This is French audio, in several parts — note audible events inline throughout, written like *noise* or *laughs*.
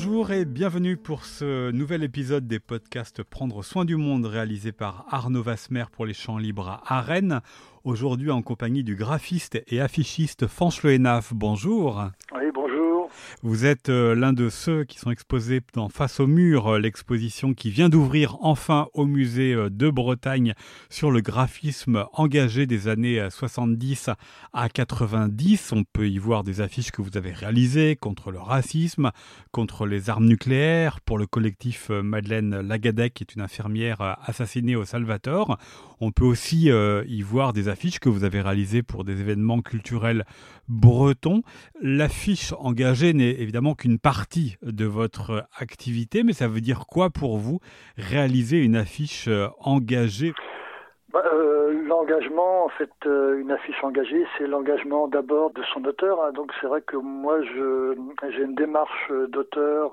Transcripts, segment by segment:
Bonjour et bienvenue pour ce nouvel épisode des podcasts Prendre soin du monde réalisé par Arnaud Vasmer pour les champs libres à Rennes. Aujourd'hui en compagnie du graphiste et affichiste Fanch. Oui, bonjour. Vous êtes euh, l'un de ceux qui sont exposés dans Face au mur, euh, l'exposition qui vient d'ouvrir enfin au musée euh, de Bretagne sur le graphisme engagé des années 70 à 90. On peut y voir des affiches que vous avez réalisées contre le racisme, contre les armes nucléaires, pour le collectif Madeleine Lagadec, qui est une infirmière assassinée au Salvator. On peut aussi y voir des affiches que vous avez réalisées pour des événements culturels bretons. L'affiche engagée n'est évidemment qu'une partie de votre activité, mais ça veut dire quoi pour vous réaliser une affiche euh, engagée? Bah, euh, L'engagement, en fait, euh, une affiche engagée, c'est l'engagement d'abord de son auteur. Hein. donc c'est vrai que moi, j'ai une démarche d'auteur.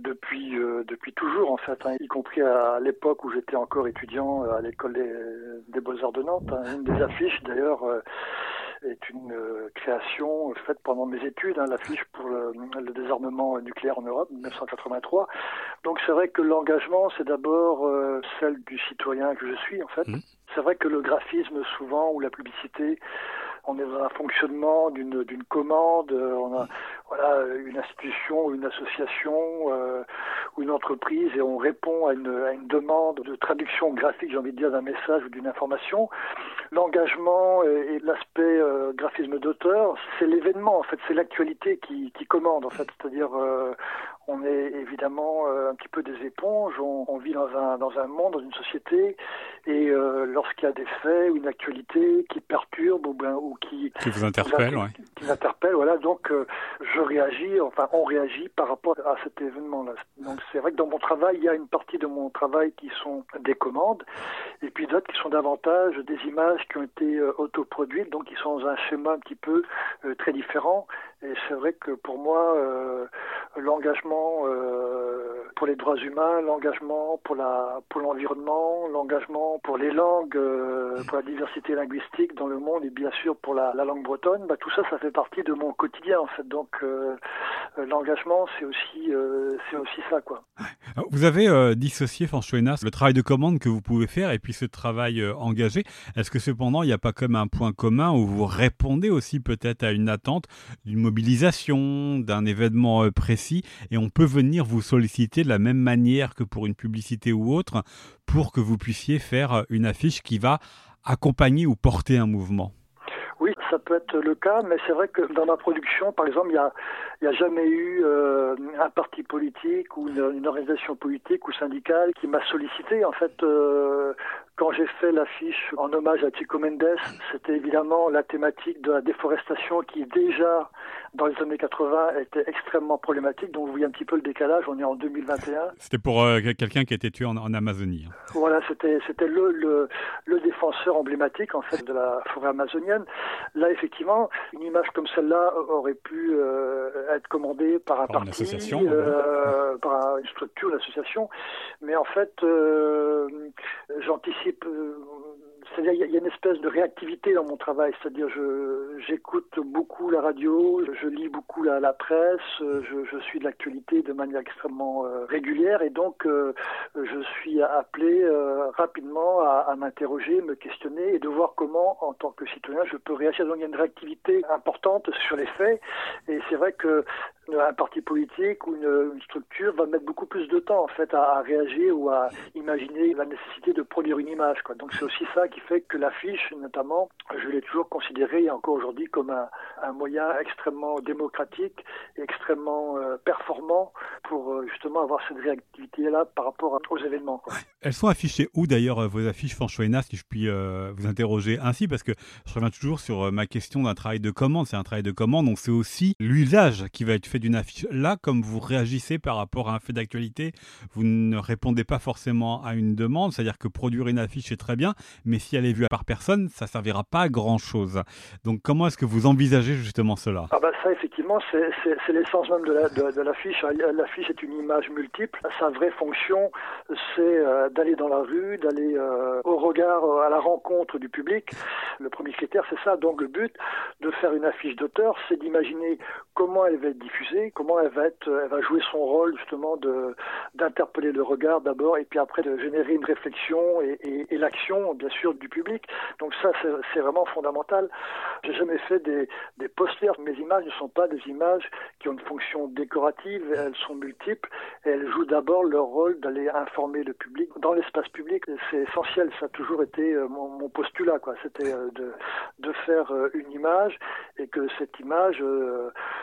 Depuis depuis toujours en fait, hein, y compris à, l'époque où j'étais encore étudiant à l'école des, beaux-arts de Nantes. Hein. une des affiches d'ailleurs est une euh, création faite pendant mes études, hein, l'affiche pour le, désarmement nucléaire en Europe, 1983. Donc c'est vrai que l'engagement, c'est d'abord euh, celle du citoyen que je suis, en fait. Mmh. C'est vrai que le graphisme, souvent, ou la publicité, on est dans un fonctionnement d'une d'une commande, euh, on a voilà une institution, une association euh, ou une entreprise et on répond à une, à une demande de traduction graphique, j'ai envie de dire, d'un message ou d'une information. L'engagement et, l'aspect euh, graphisme d'auteur, c'est l'événement en fait, c'est l'actualité qui, qui commande en fait, c'est-à-dire on est évidemment un petit peu des éponges, on, on, vit dans un dans un monde, dans une société et lorsqu'il y a des faits ou une actualité qui perturbe ou, bien, ou qui, vous interpelle, qui, interpelle, voilà. Donc euh, je réagis, enfin on réagit par rapport à cet événement-là. Donc c'est vrai que dans mon travail, il y a une partie de mon travail qui sont des commandes, et puis d'autres qui sont davantage des images qui ont été euh, autoproduites, donc qui sont dans un schéma un petit peu euh, très différent. Et c'est vrai que pour moi, l'engagement pour les droits humains, l'engagement pour l'environnement, l'engagement pour les langues, pour la diversité linguistique dans le monde, et bien sûr pour la, langue bretonne, bah, tout ça, ça fait partie de mon quotidien en fait. Donc euh, euh, l'engagement, c'est aussi, euh, c'est aussi ça quoi. Vous avez dissocié, François le travail de commande que vous pouvez faire et puis ce travail engagé. Est-ce que cependant, il n'y a pas comme un point commun où vous répondez aussi peut-être à une attente d'une mobilisation, d'un événement précis et on peut venir vous solliciter de la même manière que pour une publicité ou autre pour que vous puissiez faire une affiche qui va accompagner ou porter un mouvement ça peut être le cas, mais c'est vrai que dans ma production, par exemple, il n'y a, a jamais eu euh, un parti politique ou une, organisation politique ou syndicale qui m'a sollicité. En fait, euh, quand j'ai fait l'affiche en hommage à Chico Mendes, c'était évidemment la thématique de la déforestation qui déjà dans les années 80 était extrêmement problématique. Donc vous voyez un petit peu le décalage, on est en 2021. C'était pour euh, quelqu'un qui a été tué en, Amazonie. Hein. Voilà, c'était c'était le, le, le, défenseur emblématique en fait de la forêt amazonienne. Là effectivement, une image comme celle-là aurait pu euh, être commandée par un par parti, une association, euh, *laughs* par une structure, une association. Mais en fait, j'anticipe c'est-à-dire il y, a une espèce de réactivité dans mon travail, c'est-à-dire je j'écoute beaucoup la radio, je lis beaucoup la, la presse, je, je, suis de l'actualité de manière extrêmement euh, régulière et donc euh, je suis appelé rapidement à, à m'interroger, me questionner et de voir comment en tant que citoyen je peux réagir. Donc il y a une réactivité importante sur les faits et c'est vrai que un parti politique ou une, structure va mettre beaucoup plus de temps en fait à, réagir ou à imaginer la nécessité de produire une image. Donc c'est aussi ça qui fait que l'affiche, notamment, je l'ai toujours considérée encore aujourd'hui comme un, moyen extrêmement démocratique et extrêmement euh, performant pour euh, justement avoir cette réactivité-là par rapport aux événements. Elles sont affichées où d'ailleurs vos affiches, Fanchoina, si je puis euh, vous interroger ainsi, parce que je reviens toujours sur ma question d'un travail de commande. C'est un travail de commande, donc c'est aussi l'usage qui va être fait d'une affiche. Là, comme vous réagissez par rapport à un fait d'actualité, vous ne répondez pas forcément à une demande, c'est-à-dire que produire une affiche est très bien, mais si elle est vue par personne, ça servira pas à grand chose. Donc comment est-ce que vous envisagez justement cela? Ah bah ça effectivement c'est l'essence même de l'affiche. La, de, l'affiche est une image multiple. Sa vraie fonction c'est euh, d'aller dans la rue, d'aller euh, au regard, euh, à la rencontre du public. Le premier critère c'est ça. Donc le but de faire une affiche d'auteur c'est d'imaginer comment elle va être diffusée, comment elle va être, elle va jouer son rôle justement d'interpeller le regard d'abord et puis après de générer une réflexion et, l'action bien sûr du public. Donc ça c'est vraiment fondamental. J'ai jamais fait des, posters. Mes images ne sont pas des images qui ont une fonction décorative, elles sont multiples et elles jouent d'abord leur rôle d'aller informer le public dans l'espace public. C'est essentiel, ça a toujours été euh, mon, postulat, quoi. C'était euh, de, de faire euh, une image et que cette image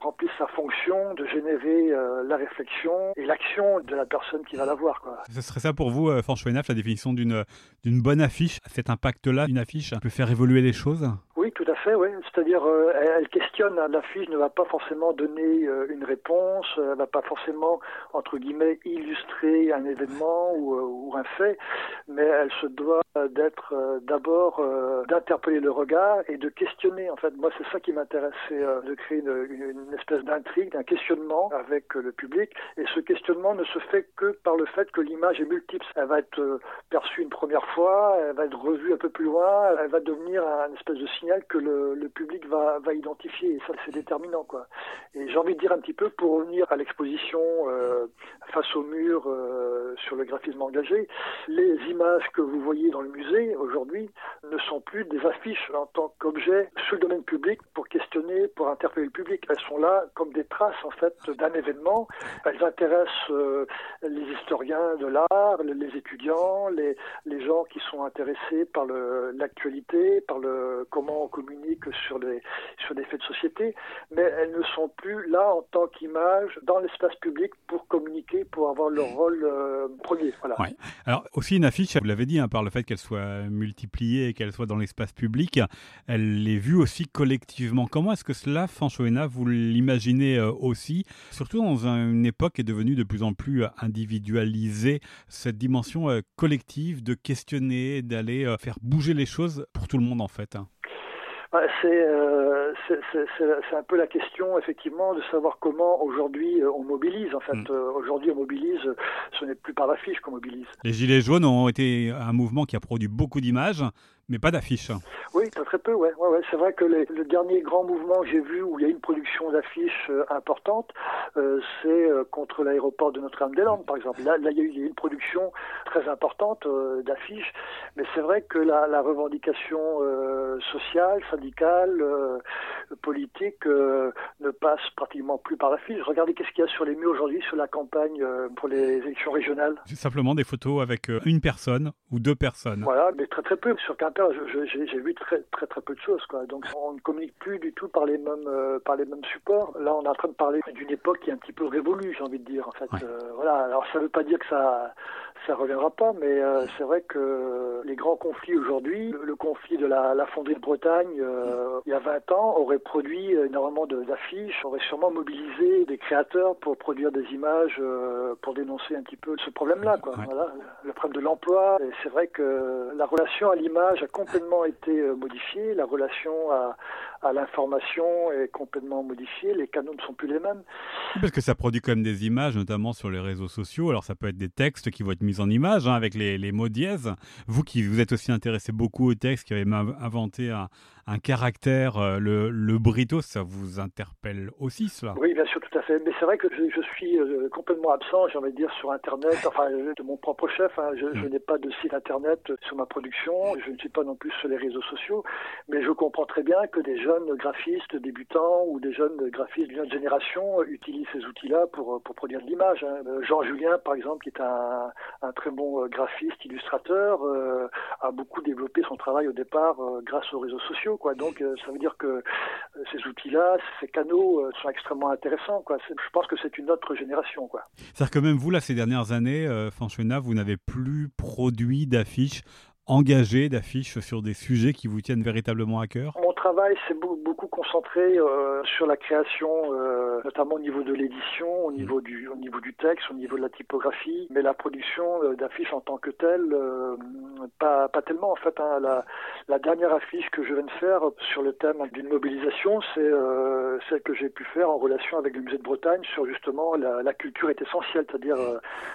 remplisse sa fonction de générer la réflexion et l'action de la personne qui va la voir, quoi. Ce serait ça pour vous, François Hénaf, la définition d'une d'une bonne affiche, cet impact-là, une affiche peut faire évoluer les choses? Oui, tout à fait, oui. C'est-à-dire, euh, elle questionne, l'affiche ne va pas forcément donner euh, une réponse, elle va pas forcément, entre guillemets, illustrer un événement ou, euh, ou un fait, mais elle se doit d'être d'abord d'interpeller le regard et de questionner. En fait, moi, c'est ça qui m'intéresse, c'est de créer une, une espèce d'intrigue, d'un questionnement avec le public. Et ce questionnement ne se fait que par le fait que l'image est multiple. Elle va être perçue une première fois, elle va être revue un peu plus loin, elle va devenir un espèce de signal que le, public va, va, identifier et ça c'est déterminant quoi. Et j'ai envie de dire un petit peu pour revenir à l'exposition euh, face au mur euh, sur le graphisme engagé, les images que vous voyez dans le musée aujourd'hui ne sont plus des affiches en tant qu'objet sur le domaine public pour questionner, pour interpeller le public. Elles sont là comme des traces en fait d'un événement. Elles intéressent euh, les historiens de l'art, les étudiants, les, les gens qui sont intéressés par l'actualité, par le comment on communique sur les sur des faits de société, mais elles ne sont plus là en tant qu'image dans l'espace public pour communiquer, pour avoir leur rôle euh, premier. Voilà. Alors aussi une affiche, vous l'avez dit, hein, par le fait qu'elle soit multipliée et qu'elle soit dans l'espace public, elle est vue aussi collectivement. Comment est-ce que cela, Fanchoena, vous l'imaginez euh, aussi, surtout dans une époque qui est devenue de plus en plus euh, individualisée, cette dimension collective de questionner, d'aller faire bouger les choses pour tout le monde en fait. Hein euh, c'est un peu la question, effectivement, de savoir comment aujourd'hui euh, on mobilise. En fait, mm. euh, aujourd'hui on mobilise, ce n'est plus par l'affiche qu'on mobilise. Les Gilets jaunes ont été un mouvement qui a produit beaucoup d'images, mais pas d'affiches. Oui, très peu, ouais. ouais, ouais. C'est vrai que les, le dernier grand mouvement que j'ai vu où il y a une production d'affiches euh, importante, euh, c'est euh, contre l'aéroport de Notre-Dame-des-Landes, par exemple. Là, là, il y a eu une production très importante euh, d'affiches, mais c'est vrai que la, la revendication euh, sociale, syndicale, politique ne passe pratiquement plus par l'affiche. Regardez qu'est-ce qu'il y a sur les murs aujourd'hui sur la campagne pour les élections régionales. Simplement des photos avec une personne ou deux personnes. Voilà, mais très très peu. Sur j'ai vu très très très peu de choses quoi. Donc on ne communique plus du tout par les mêmes euh, par les mêmes supports. Là on est en train de parler d'une époque qui est un petit peu révolue, j'ai envie de dire en fait. Euh, voilà. Alors ça ne veut pas dire que ça ça reviendra pas, mais euh, c'est vrai que les grands conflits aujourd'hui, le, conflit de la, la fonderie de Bretagne il y a 20 ans aurait produit énormément d'affiches, aurait sûrement mobilisé des créateurs pour produire des images pour dénoncer un petit peu ce problème-là quoi. Voilà, le problème de l'emploi. Et c'est vrai que la relation à l'image a complètement été modifiée, la relation à, à l'information est complètement modifiée, les canaux ne sont plus les mêmes. Parce que ça produit quand même des images, notamment sur les réseaux sociaux. Alors ça peut être des textes qui vont être mis en image hein, avec les, les, mots dièses. Vous qui vous êtes aussi intéressé beaucoup aux textes, qui avez inventé un, un caractère, euh, le, le brito, ça vous interpelle aussi cela? Oui, bien sûr, tout à fait. Mais c'est vrai que je, je suis euh, complètement absent, j'ai envie de dire, sur Internet, enfin, de mon propre chef. Hein. Je, je mm. n'ai pas de site Internet sur ma production, je ne suis pas non plus sur les réseaux sociaux, mais je comprends très bien que des jeunes graphistes débutants ou des jeunes graphistes d'une autre génération utilisent ces outils-là pour, pour produire de l'image. Hein. Euh, Jean Julien, par exemple, qui est un, un très bon graphiste, illustrateur, euh, a beaucoup développé son travail au départ euh, grâce aux réseaux sociaux. Quoi. Donc euh, ça veut dire que euh, ces outils-là, ces canaux euh, sont extrêmement intéressants. Quoi. Je pense que c'est une autre génération. C'est-à-dire que même vous, là, ces dernières années, euh, vous n'avez plus produit d'affiches engagées, d'affiches sur des sujets qui vous tiennent véritablement à cœur? Travail s'est beaucoup concentré euh, sur la création, euh, notamment au niveau de l'édition, au niveau du, au niveau du texte, au niveau de la typographie, mais la production euh, d'affiches en tant que telle, pas, pas tellement en fait. Hein. La, dernière affiche que je viens de faire sur le thème d'une mobilisation, c'est celle que j'ai pu faire en relation avec le musée de Bretagne sur justement la, la culture est essentielle, c'est-à-dire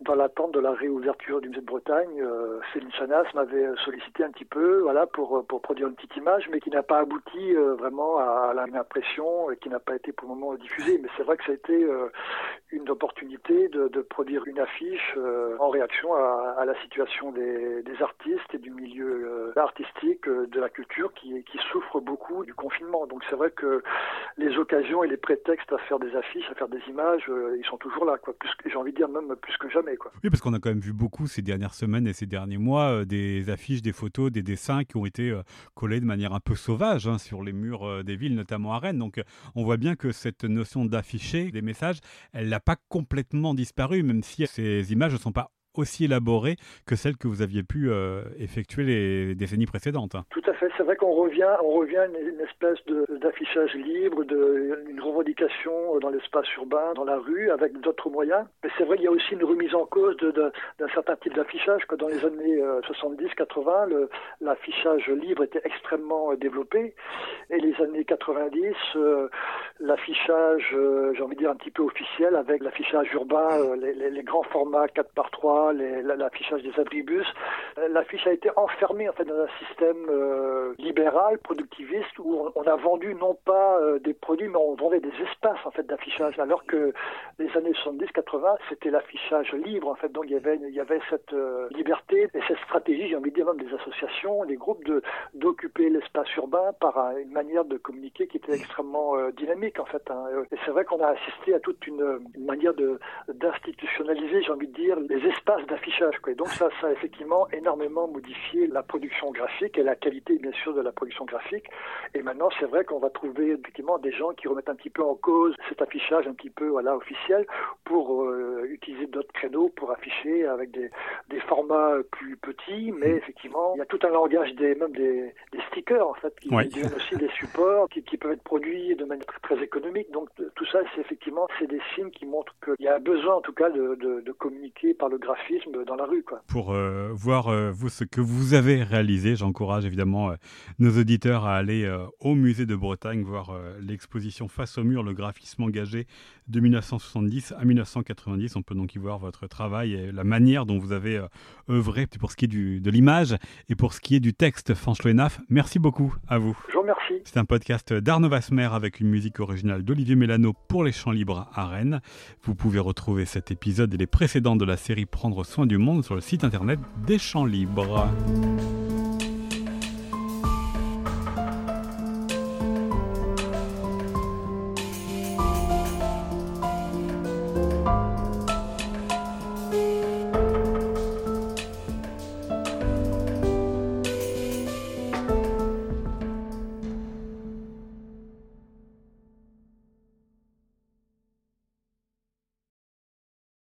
dans l'attente de la réouverture du musée de Bretagne, Céline Chanas m'avait sollicité un petit peu, voilà, pour pour produire une petite image, mais qui n'a pas abouti euh, vraiment à, à l'impression et qui n'a pas été pour le moment diffusée. Mais c'est vrai que ça a été euh, une opportunité de, produire une affiche euh, en réaction à, la situation des, artistes et du milieu artistique, de la culture qui, qui souffre beaucoup du confinement. Donc c'est vrai que les occasions et les prétextes à faire des affiches, à faire des images, ils sont toujours là, quoi. Plus, j'ai envie de dire même plus que jamais, quoi. Oui, parce qu'on a quand même vu beaucoup ces dernières semaines et ces derniers mois des affiches, des photos, des dessins qui ont été collés de manière un peu sauvage hein, sur les murs euh, des villes, notamment à Rennes. Donc on voit bien que cette notion d'afficher des messages, elle n'a pas complètement disparu, même si ces images ne sont pas aussi élaborées que celles que vous aviez pu euh, effectuer les décennies précédentes. Tout à fait, c'est vrai qu'on revient, on revient à une, espèce d'affichage libre, de, une revendication dans l'espace urbain, dans la rue, avec d'autres moyens. Mais c'est vrai qu'il y a aussi une remise en cause d'un certain type d'affichage, que dans les années 70-80, euh, l'affichage libre était extrêmement euh, développé, et les années 90, l'affichage, j'ai envie de dire un petit peu officiel, avec l'affichage urbain, les, les, les, grands formats 4 par 3 l'affichage des abribus. Euh, l'affiche a été enfermée en fait dans un système euh, libéral, productiviste, où on, a vendu non pas euh, des produits, mais on vendait des espaces en fait d'affichage, alors que les années 70-80, c'était l'affichage libre en fait. Donc il y avait, il y avait cette liberté et cette stratégie, j'ai envie de dire même des associations, des groupes de d'occuper l'espace urbain par une manière de communiquer qui était extrêmement dynamique en fait. Hein. Et c'est vrai qu'on a assisté à toute une, une manière d'institutionnaliser, j'ai envie de dire, les espaces d'affichage. Donc ça, ça a effectivement énormément modifié la production graphique et la qualité bien sûr de la production graphique. Et maintenant, c'est vrai qu'on va trouver effectivement des gens qui remettent un petit peu en cause cet affichage un petit peu voilà officiel pour euh, utiliser d'autres créneaux pour afficher avec des, formats plus petits, mais effectivement, il y a tout un langage des même des stickers en fait qui ouais. aussi des supports qui, qui, peuvent être produits de manière très économique. Donc tout ça, c'est effectivement c'est des signes qui montrent qu'il y a besoin en tout cas de, de, de communiquer par le graphisme dans la rue. Quoi. Pour euh, voir euh, vous, ce que vous avez réalisé, j'encourage évidemment euh, nos auditeurs à aller au musée de Bretagne, voir l'exposition Face au mur, le graphisme engagé de 1970 à 1990. On peut donc y voir votre travail et la manière dont vous avez œuvré pour ce qui est du, de l'image et pour ce qui est du texte. Fanch Naf, merci beaucoup à vous. Je vous remercie. C'est un podcast d'Arnaud Vasmer avec une musique originale d'Olivier Mélano pour les Champs Libres à Rennes. Vous pouvez retrouver cet épisode et les précédents de la série Prendre soin du monde sur le site internet des Champs Libres.